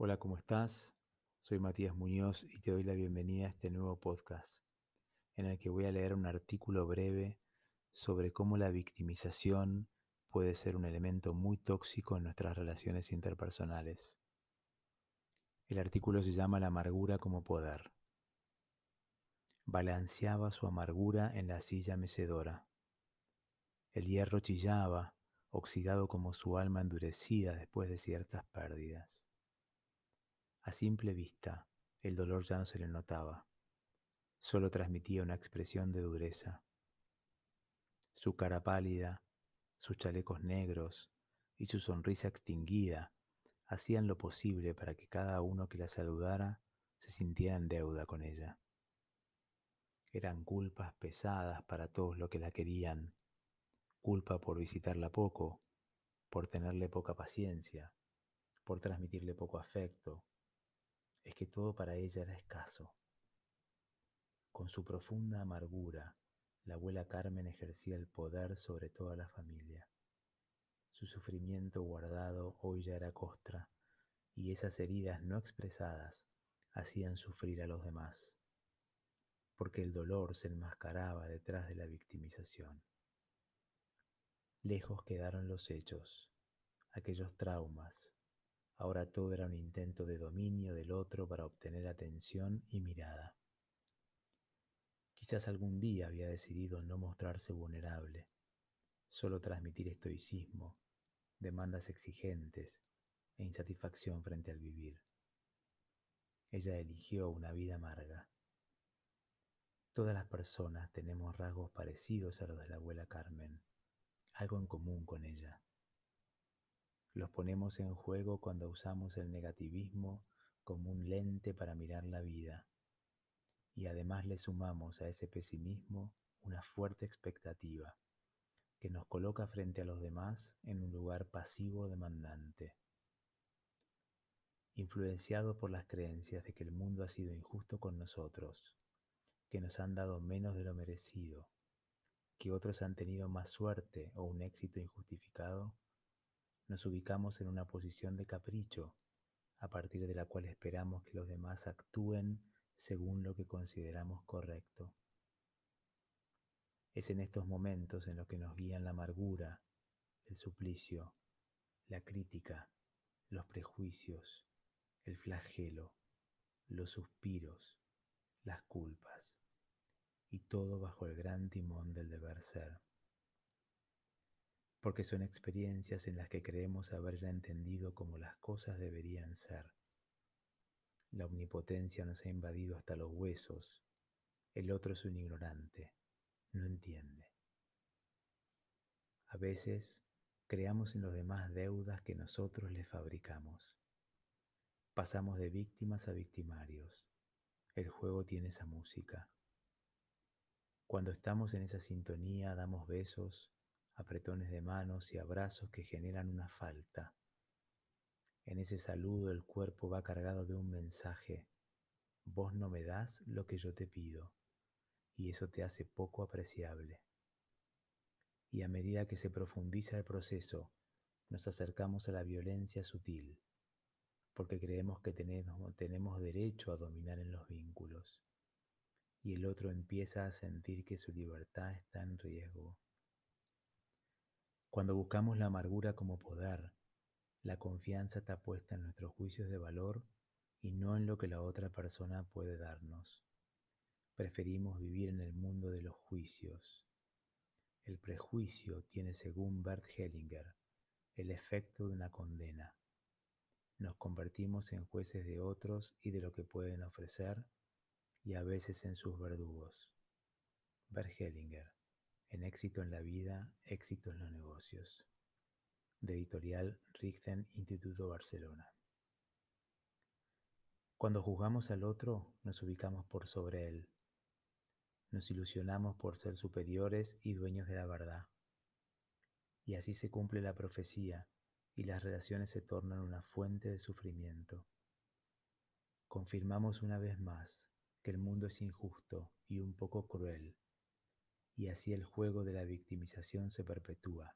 Hola, ¿cómo estás? Soy Matías Muñoz y te doy la bienvenida a este nuevo podcast, en el que voy a leer un artículo breve sobre cómo la victimización puede ser un elemento muy tóxico en nuestras relaciones interpersonales. El artículo se llama La amargura como poder. Balanceaba su amargura en la silla mecedora. El hierro chillaba, oxidado como su alma endurecida después de ciertas pérdidas. A simple vista, el dolor ya no se le notaba, solo transmitía una expresión de dureza. Su cara pálida, sus chalecos negros y su sonrisa extinguida hacían lo posible para que cada uno que la saludara se sintiera en deuda con ella. Eran culpas pesadas para todos los que la querían, culpa por visitarla poco, por tenerle poca paciencia, por transmitirle poco afecto, es que todo para ella era escaso. Con su profunda amargura, la abuela Carmen ejercía el poder sobre toda la familia. Su sufrimiento guardado hoy ya era costra, y esas heridas no expresadas hacían sufrir a los demás, porque el dolor se enmascaraba detrás de la victimización. Lejos quedaron los hechos, aquellos traumas, Ahora todo era un intento de dominio del otro para obtener atención y mirada. Quizás algún día había decidido no mostrarse vulnerable, solo transmitir estoicismo, demandas exigentes e insatisfacción frente al vivir. Ella eligió una vida amarga. Todas las personas tenemos rasgos parecidos a los de la abuela Carmen, algo en común con ella. Los ponemos en juego cuando usamos el negativismo como un lente para mirar la vida. Y además le sumamos a ese pesimismo una fuerte expectativa que nos coloca frente a los demás en un lugar pasivo demandante. Influenciado por las creencias de que el mundo ha sido injusto con nosotros, que nos han dado menos de lo merecido, que otros han tenido más suerte o un éxito injustificado, nos ubicamos en una posición de capricho, a partir de la cual esperamos que los demás actúen según lo que consideramos correcto. Es en estos momentos en los que nos guían la amargura, el suplicio, la crítica, los prejuicios, el flagelo, los suspiros, las culpas, y todo bajo el gran timón del deber ser porque son experiencias en las que creemos haber ya entendido cómo las cosas deberían ser. La omnipotencia nos ha invadido hasta los huesos, el otro es un ignorante, no entiende. A veces creamos en los demás deudas que nosotros les fabricamos. Pasamos de víctimas a victimarios. El juego tiene esa música. Cuando estamos en esa sintonía damos besos, apretones de manos y abrazos que generan una falta. En ese saludo el cuerpo va cargado de un mensaje. Vos no me das lo que yo te pido, y eso te hace poco apreciable. Y a medida que se profundiza el proceso, nos acercamos a la violencia sutil, porque creemos que tenemos, tenemos derecho a dominar en los vínculos, y el otro empieza a sentir que su libertad está en riesgo. Cuando buscamos la amargura como poder, la confianza está puesta en nuestros juicios de valor y no en lo que la otra persona puede darnos. Preferimos vivir en el mundo de los juicios. El prejuicio tiene, según Bert Hellinger, el efecto de una condena. Nos convertimos en jueces de otros y de lo que pueden ofrecer y a veces en sus verdugos. Bert Hellinger en Éxito en la Vida, Éxito en los Negocios, de editorial Richten Instituto Barcelona. Cuando juzgamos al otro, nos ubicamos por sobre él. Nos ilusionamos por ser superiores y dueños de la verdad. Y así se cumple la profecía y las relaciones se tornan una fuente de sufrimiento. Confirmamos una vez más que el mundo es injusto y un poco cruel y así el juego de la victimización se perpetúa.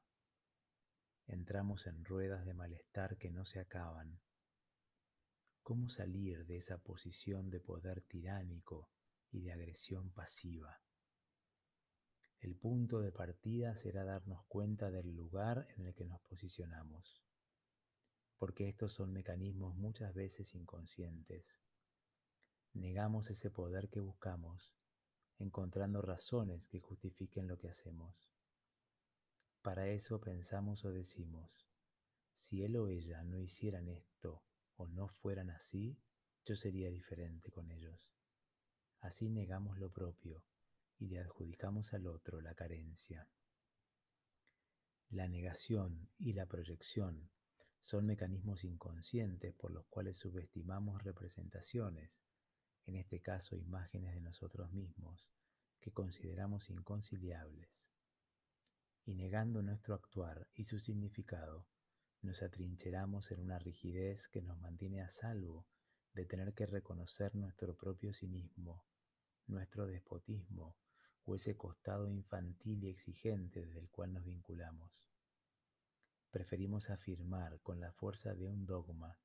Entramos en ruedas de malestar que no se acaban. cómo salir de esa posición de poder tiránico y de agresión pasiva. El punto de partida será darnos cuenta del lugar en el que nos posicionamos, porque estos son mecanismos muchas veces inconscientes. Negamos ese poder que buscamos, encontrando razones que justifiquen lo que hacemos. Para eso pensamos o decimos, si él o ella no hicieran esto o no fueran así, yo sería diferente con ellos. Así negamos lo propio y le adjudicamos al otro la carencia. La negación y la proyección son mecanismos inconscientes por los cuales subestimamos representaciones, en este caso imágenes de nosotros mismos, que consideramos inconciliables. Y negando nuestro actuar y su significado, nos atrincheramos en una rigidez que nos mantiene a salvo de tener que reconocer nuestro propio cinismo, nuestro despotismo o ese costado infantil y exigente desde el cual nos vinculamos. Preferimos afirmar con la fuerza de un dogma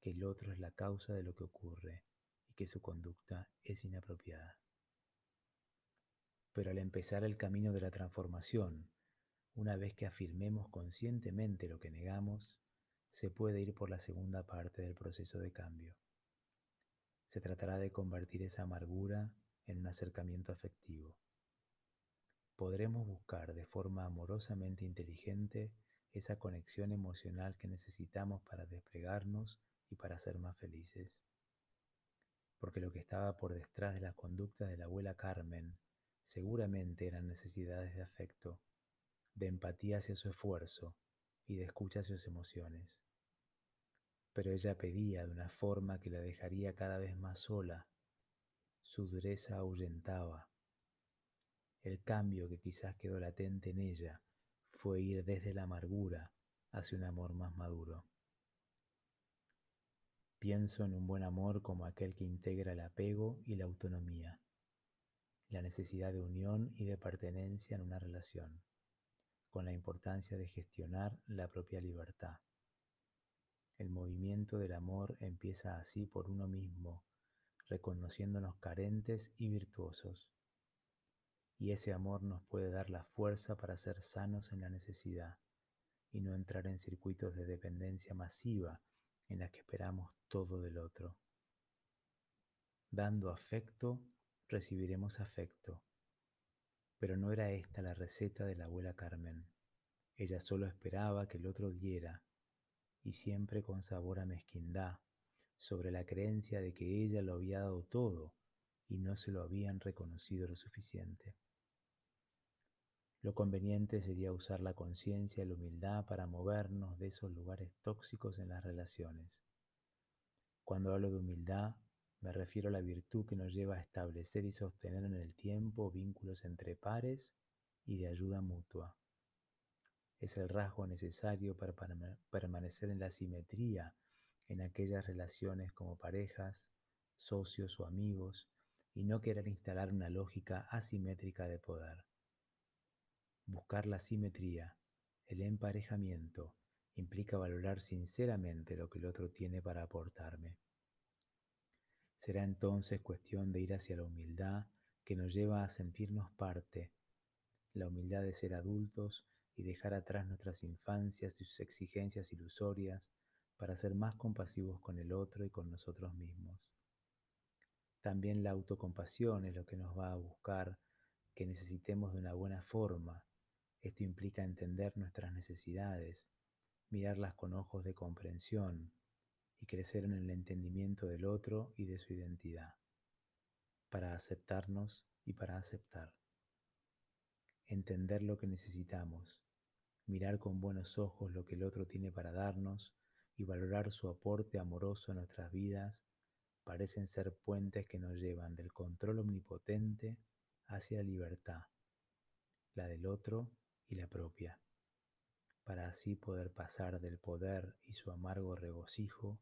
que el otro es la causa de lo que ocurre que su conducta es inapropiada. Pero al empezar el camino de la transformación, una vez que afirmemos conscientemente lo que negamos, se puede ir por la segunda parte del proceso de cambio. Se tratará de convertir esa amargura en un acercamiento afectivo. Podremos buscar de forma amorosamente inteligente esa conexión emocional que necesitamos para desplegarnos y para ser más felices. Porque lo que estaba por detrás de las conductas de la abuela Carmen seguramente eran necesidades de afecto de empatía hacia su esfuerzo y de escucha hacia sus emociones. Pero ella pedía de una forma que la dejaría cada vez más sola. Su dureza ahuyentaba. El cambio que quizás quedó latente en ella fue ir desde la amargura hacia un amor más maduro. Pienso en un buen amor como aquel que integra el apego y la autonomía, la necesidad de unión y de pertenencia en una relación con la importancia de gestionar la propia libertad. El movimiento del amor empieza así por uno mismo, reconociéndonos carentes y virtuosos. Y ese amor nos puede dar la fuerza para ser sanos en la necesidad y no entrar en circuitos de dependencia masiva en la que esperamos todo del otro. Dando afecto, recibiremos afecto pero no era esta la receta de la abuela Carmen. Ella solo esperaba que el otro diera, y siempre con sabor a mezquindad, sobre la creencia de que ella lo había dado todo y no se lo habían reconocido lo suficiente. Lo conveniente sería usar la conciencia y la humildad para movernos de esos lugares tóxicos en las relaciones. Cuando hablo de humildad, me refiero a la virtud que nos lleva a establecer y sostener en el tiempo vínculos entre pares y de ayuda mutua. Es el rasgo necesario para permanecer en la simetría en aquellas relaciones como parejas, socios o amigos y no querer instalar una lógica asimétrica de poder. Buscar la simetría, el emparejamiento, implica valorar sinceramente lo que el otro tiene para aportarme. Será entonces cuestión de ir hacia la humildad que nos lleva a sentirnos parte, la humildad de ser adultos y dejar atrás nuestras infancias y sus exigencias ilusorias para ser más compasivos con el otro y con nosotros mismos. También la autocompasión es lo que nos va a buscar que necesitemos de una buena forma. Esto implica entender nuestras necesidades, mirarlas con ojos de comprensión, y crecer en el entendimiento del otro y de su identidad, para aceptarnos y para aceptar. Entender lo que necesitamos, mirar con buenos ojos lo que el otro tiene para darnos y valorar su aporte amoroso a nuestras vidas parecen ser puentes que nos llevan del control omnipotente hacia la libertad, la del otro y la propia, para así poder pasar del poder y su amargo regocijo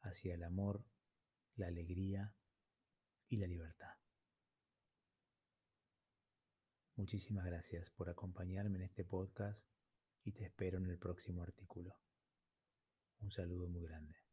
hacia el amor, la alegría y la libertad. Muchísimas gracias por acompañarme en este podcast y te espero en el próximo artículo. Un saludo muy grande.